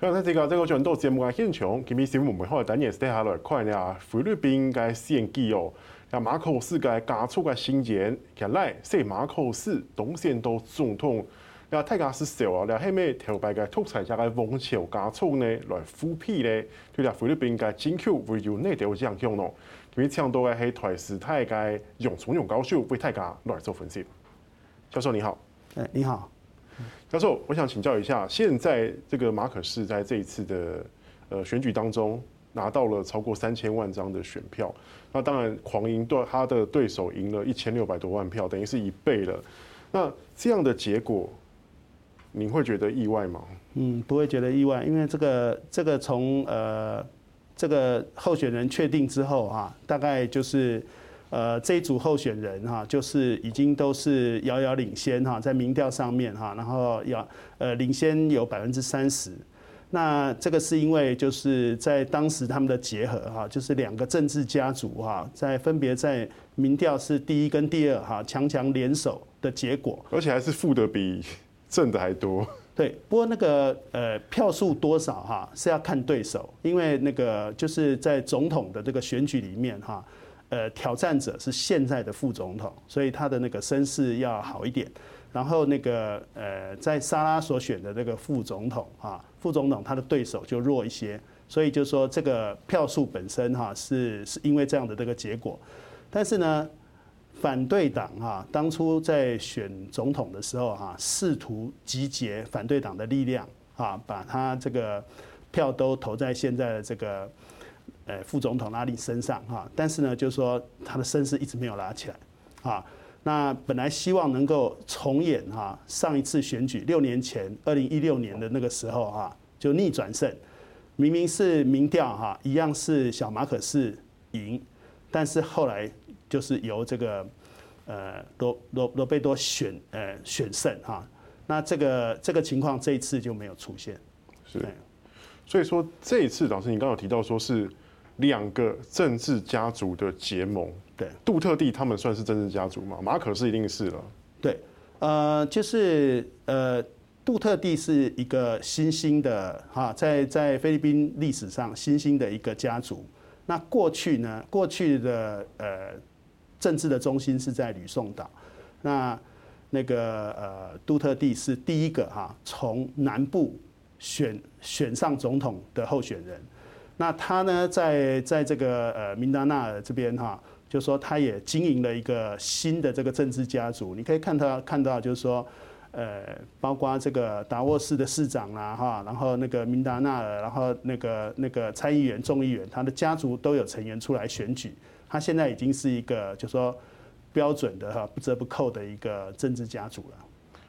刚才这个这个转到节目嘅现场，今日新闻媒体等下接下来看下菲律宾嘅选举哦，啊马可仕嘅加速嘅新贤，近来说马可仕当选到总统，啊大家是笑啊，然后咩头摆嘅独裁者嘅王朝加速呢来复辟呢，对啦菲律宾嘅政局会有哪条影响咯？今日请到嘅系台视台嘅杨崇荣教授为大家来做分析。教授你好，诶你好。教授，我想请教一下，现在这个马可是在这一次的呃选举当中拿到了超过三千万张的选票，那当然狂赢对他的对手赢了一千六百多万票，等于是一倍了。那这样的结果，您会觉得意外吗？嗯，不会觉得意外，因为这个这个从呃这个候选人确定之后啊，大概就是。呃，这一组候选人哈，就是已经都是遥遥领先哈，在民调上面哈，然后要呃领先有百分之三十。那这个是因为就是在当时他们的结合哈，就是两个政治家族哈，在分别在民调是第一跟第二哈，强强联手的结果，而且还是负的比正的还多。对，不过那个呃票数多少哈是要看对手，因为那个就是在总统的这个选举里面哈。呃，挑战者是现在的副总统，所以他的那个声势要好一点。然后那个呃，在沙拉所选的那个副总统啊，副总统他的对手就弱一些，所以就说这个票数本身哈是是因为这样的这个结果。但是呢，反对党哈当初在选总统的时候哈，试图集结反对党的力量啊，把他这个票都投在现在的这个。呃，副总统拉力身上哈，但是呢，就是说他的声势一直没有拉起来啊。那本来希望能够重演哈上一次选举六年前二零一六年的那个时候哈，就逆转胜，明明是民调哈一样是小马可是赢，但是后来就是由这个呃罗罗罗贝多选呃选胜哈。那这个这个情况这一次就没有出现。是，所以说这一次老师你刚刚有提到说是。两个政治家族的结盟，对，杜特地他们算是政治家族吗？马可是一定是了。对，呃，就是呃，杜特地是一个新兴的哈，在在菲律宾历史上新兴的一个家族。那过去呢，过去的呃政治的中心是在吕宋岛。那那个呃，杜特地是第一个哈从南部选选上总统的候选人。那他呢，在在这个呃明达纳尔这边哈，就说他也经营了一个新的这个政治家族。你可以看到看到，就是说，呃，包括这个达沃市的市长啦哈，然后那个明达纳尔，然后那个那个参议员、众议员，他的家族都有成员出来选举。他现在已经是一个，就是说标准的哈不折不扣的一个政治家族了。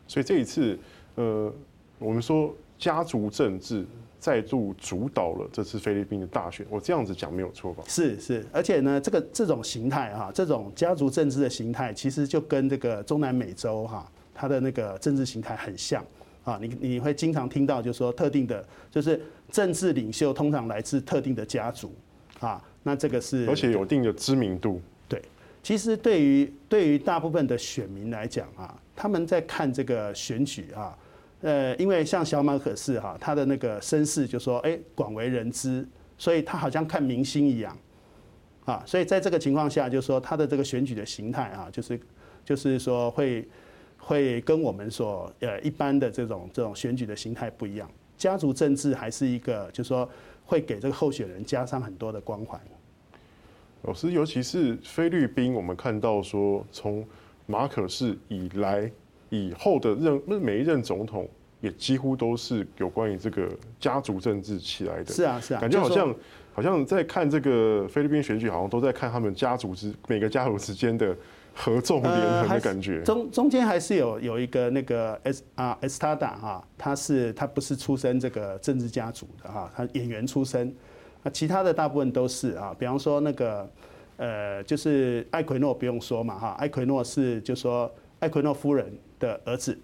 所以这一次，呃，我们说家族政治。再度主导了这次菲律宾的大选，我这样子讲没有错吧？是是，而且呢，这个这种形态哈，这种家族政治的形态，其实就跟这个中南美洲哈，它的那个政治形态很像啊。你你会经常听到，就是说特定的，就是政治领袖通常来自特定的家族啊。那这个是而且有一定的知名度。对，其实对于对于大部分的选民来讲啊，他们在看这个选举啊。呃，因为像小马可仕哈，他的那个身世就说，哎，广为人知，所以他好像看明星一样，啊，所以在这个情况下，就是说他的这个选举的形态啊，就是就是说会会跟我们所呃一般的这种这种选举的形态不一样。家族政治还是一个，就是说会给这个候选人加上很多的光环。老师，尤其是菲律宾，我们看到说从马可仕以来。以后的任每一任总统也几乎都是有关于这个家族政治起来的。是啊，是啊，感觉好像好像在看这个菲律宾选举，好像都在看他们家族之每个家族之间的合纵连横的感觉。中中间还是有有一个那个 S 啊 Estrada 哈，他是他不是出身这个政治家族的哈，他演员出身。那其他的大部分都是啊，比方说那个呃，就是艾奎诺不用说嘛哈，艾奎诺是就说艾奎诺夫人的儿子，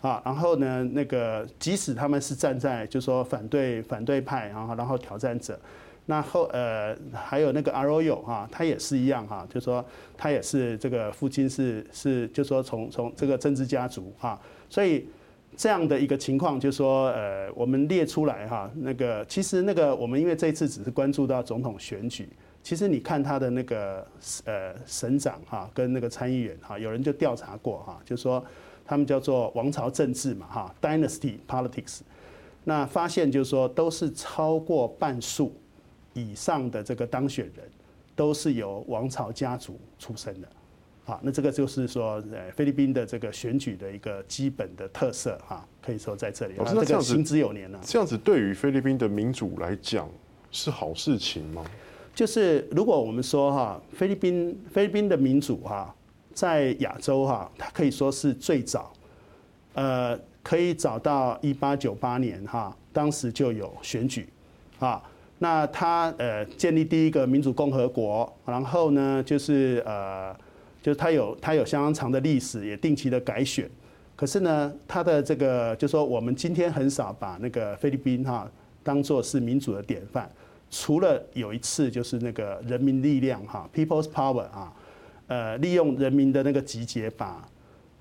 啊，然后呢，那个即使他们是站在就是说反对反对派，然后然后挑战者，那后呃还有那个 Arroyo 哈，他也是一样哈，就是说他也是这个父亲是是就是说从从这个政治家族哈，所以这样的一个情况，就是说，呃，我们列出来哈，那个其实那个我们因为这一次只是关注到总统选举，其实你看他的那个呃省长哈跟那个参议员哈，有人就调查过哈，就是说他们叫做王朝政治嘛哈，dynasty politics，那发现就是说都是超过半数以上的这个当选人都是由王朝家族出身的。好，那这个就是说，呃，菲律宾的这个选举的一个基本的特色哈，可以说在这里。那这样子行之有年了。这样子对于菲律宾的民主来讲是好事情吗？就是如果我们说哈，菲律宾菲律宾的民主哈，在亚洲哈，它可以说是最早，呃，可以找到一八九八年哈，当时就有选举啊。那它呃建立第一个民主共和国，然后呢就是呃。就是它有它有相当长的历史，也定期的改选。可是呢，它的这个就是说我们今天很少把那个菲律宾哈当做是民主的典范。除了有一次就是那个人民力量哈 （People's Power） 啊，呃，利用人民的那个集结把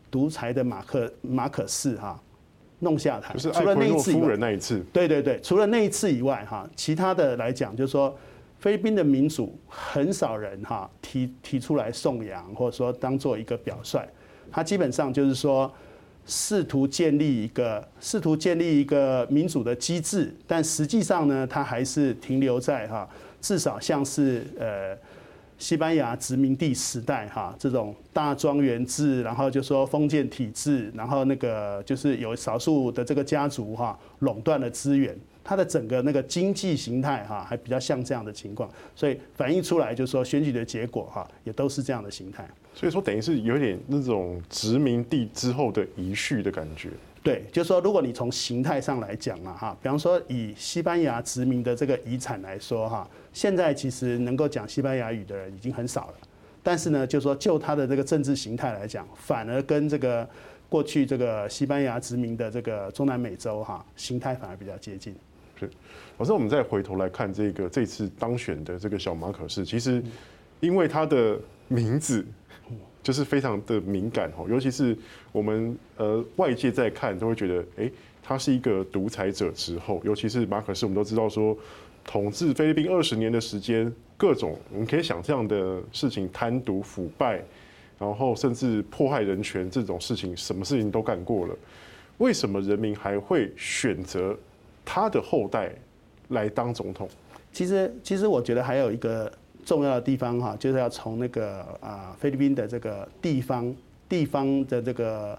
独裁的马克马可仕哈弄下台。除了那一次夫人那一次。对对对，除了那一次以外哈，其他的来讲就是说。菲律宾的民主很少人哈提提出来颂扬，或者说当做一个表率，他基本上就是说试图建立一个试图建立一个民主的机制，但实际上呢，他还是停留在哈至少像是呃西班牙殖民地时代哈这种大庄园制，然后就说封建体制，然后那个就是有少数的这个家族哈垄断了资源。它的整个那个经济形态哈，还比较像这样的情况，所以反映出来就是说选举的结果哈，也都是这样的形态。所以说等于是有点那种殖民地之后的遗绪的感觉。对，就是说如果你从形态上来讲嘛哈，比方说以西班牙殖民的这个遗产来说哈，现在其实能够讲西班牙语的人已经很少了。但是呢，就是说就它的这个政治形态来讲，反而跟这个过去这个西班牙殖民的这个中南美洲哈，形态反而比较接近。是，老师，我们再回头来看这个这次当选的这个小马可是，其实因为他的名字就是非常的敏感哦，尤其是我们呃外界在看都会觉得，哎，他是一个独裁者之后，尤其是马可仕，我们都知道说统治菲律宾二十年的时间，各种我们可以想象的事情，贪渎腐败，然后甚至迫害人权这种事情，什么事情都干过了，为什么人民还会选择？他的后代来当总统，其实其实我觉得还有一个重要的地方哈，就是要从那个啊菲律宾的这个地方地方的这个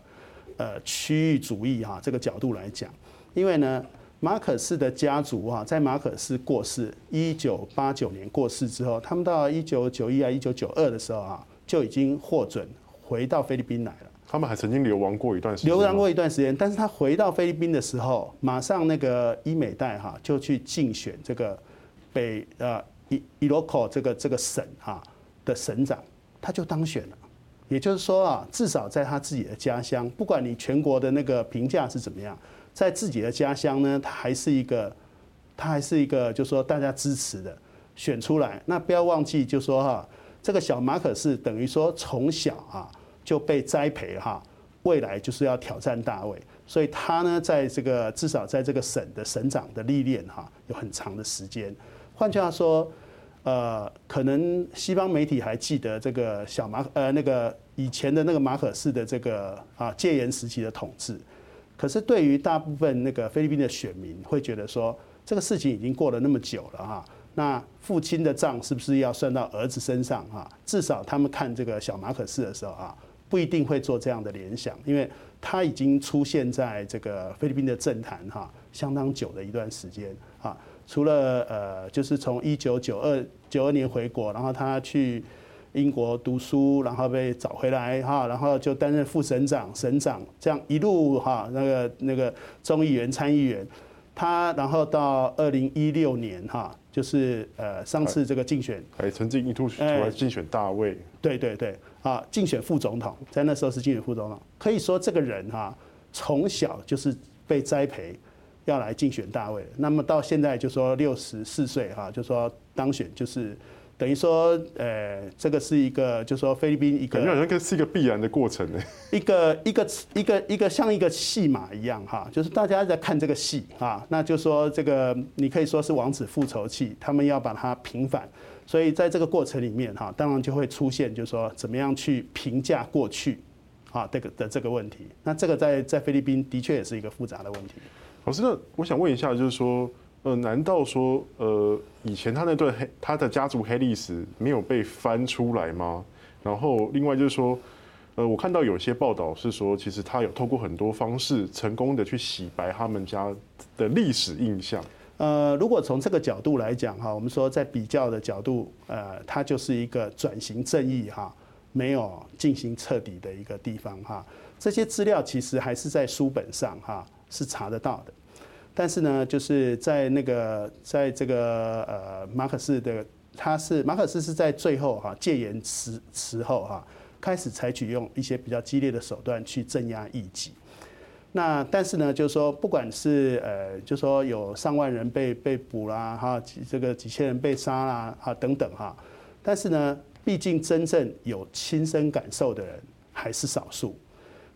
呃区域主义哈这个角度来讲，因为呢马可斯的家族哈在马可斯过世一九八九年过世之后，他们到一九九一啊一九九二的时候啊就已经获准回到菲律宾来了。他们还曾经流亡过一段时间，流亡过一段时间，但是他回到菲律宾的时候，马上那个伊美代哈就去竞选这个北呃伊伊洛克这个这个省啊的省长，他就当选了。也就是说啊，至少在他自己的家乡，不管你全国的那个评价是怎么样，在自己的家乡呢，他还是一个他还是一个，就是说大家支持的选出来。那不要忘记，就是说哈，这个小马可是等于说从小啊。就被栽培哈，未来就是要挑战大位，所以他呢，在这个至少在这个省的省长的历练哈，有很长的时间。换句话说，呃，可能西方媒体还记得这个小马呃那个以前的那个马可仕的这个啊戒严时期的统治，可是对于大部分那个菲律宾的选民会觉得说，这个事情已经过了那么久了哈，那父亲的账是不是要算到儿子身上哈？至少他们看这个小马可仕的时候啊。不一定会做这样的联想，因为他已经出现在这个菲律宾的政坛哈相当久的一段时间啊。除了呃，就是从一九九二九二年回国，然后他去英国读书，然后被找回来哈，然后就担任副省长、省长，这样一路哈那个那个众议员、参议员，他然后到二零一六年哈，就是呃上次这个竞选，还曾经一度出来竞选大位，对对对。啊，竞选副总统，在那时候是竞选副总统，可以说这个人哈，从小就是被栽培要来竞选大位。那么到现在就说六十四岁哈，就说当选就是等于说，呃，这个是一个，就是说菲律宾一个，感觉好像是一个必然的过程呢。一个一个一个一个像一个戏码一样哈，就是大家在看这个戏啊，那就说这个你可以说是王子复仇记，他们要把它平反，所以在这个过程里面哈，当然就会出现，就是说怎么样去评价过去啊这个的这个问题。那这个在在菲律宾的确也是一个复杂的问题。老师，那我想问一下，就是说。呃，难道说，呃，以前他那段黑他的家族黑历史没有被翻出来吗？然后，另外就是说，呃，我看到有些报道是说，其实他有透过很多方式成功的去洗白他们家的历史印象。呃，如果从这个角度来讲哈，我们说在比较的角度，呃，它就是一个转型正义哈，没有进行彻底的一个地方哈。这些资料其实还是在书本上哈是查得到的。但是呢，就是在那个，在这个呃，马可仕的，他是马可仕是在最后哈戒严时时候哈，开始采取用一些比较激烈的手段去镇压异己。那但是呢，就是说，不管是呃，就是说有上万人被被捕啦哈，这个几千人被杀啦哈等等哈，但是呢，毕竟真正有亲身感受的人还是少数。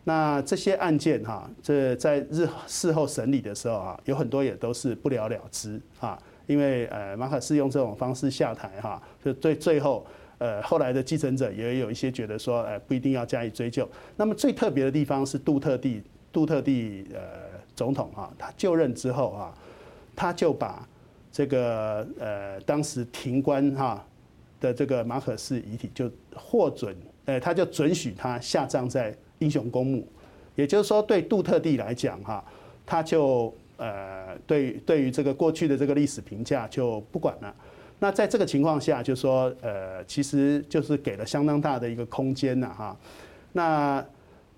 那这些案件哈，这在日事后审理的时候啊，有很多也都是不了了之啊，因为呃马可仕用这种方式下台哈，就对最后呃后来的继承者也有一些觉得说，呃不一定要加以追究。那么最特别的地方是杜特地杜特地呃总统哈，他就任之后啊，他就把这个呃当时停官哈的这个马可仕遗体就获准，呃他就准许他下葬在。英雄公墓，也就是说，对杜特地来讲，哈，他就呃，对对于这个过去的这个历史评价就不管了。那在这个情况下，就说呃，其实就是给了相当大的一个空间了，哈。那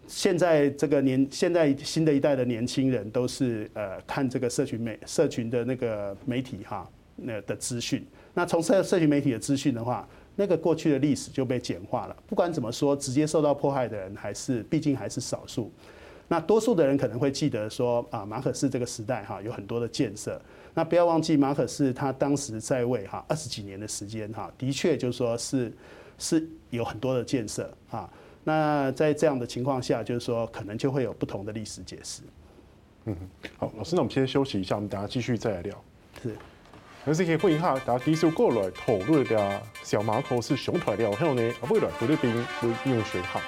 现在这个年，现在新的一代的年轻人都是呃，看这个社群媒社群的那个媒体哈，那的资讯。那从社社群媒体的资讯的话。那个过去的历史就被简化了。不管怎么说，直接受到迫害的人还是毕竟还是少数。那多数的人可能会记得说啊，马可仕这个时代哈有很多的建设。那不要忘记马可仕他当时在位哈二十几年的时间哈，的确就是说是是有很多的建设啊。那在这样的情况下，就是说可能就会有不同的历史解释。嗯，好，老师，那我们先休息一下，我们等下继续再来聊。是。还是可以问一下，大家继续过来讨论的小马可是上台了后呢，未来菲律宾会用谁好？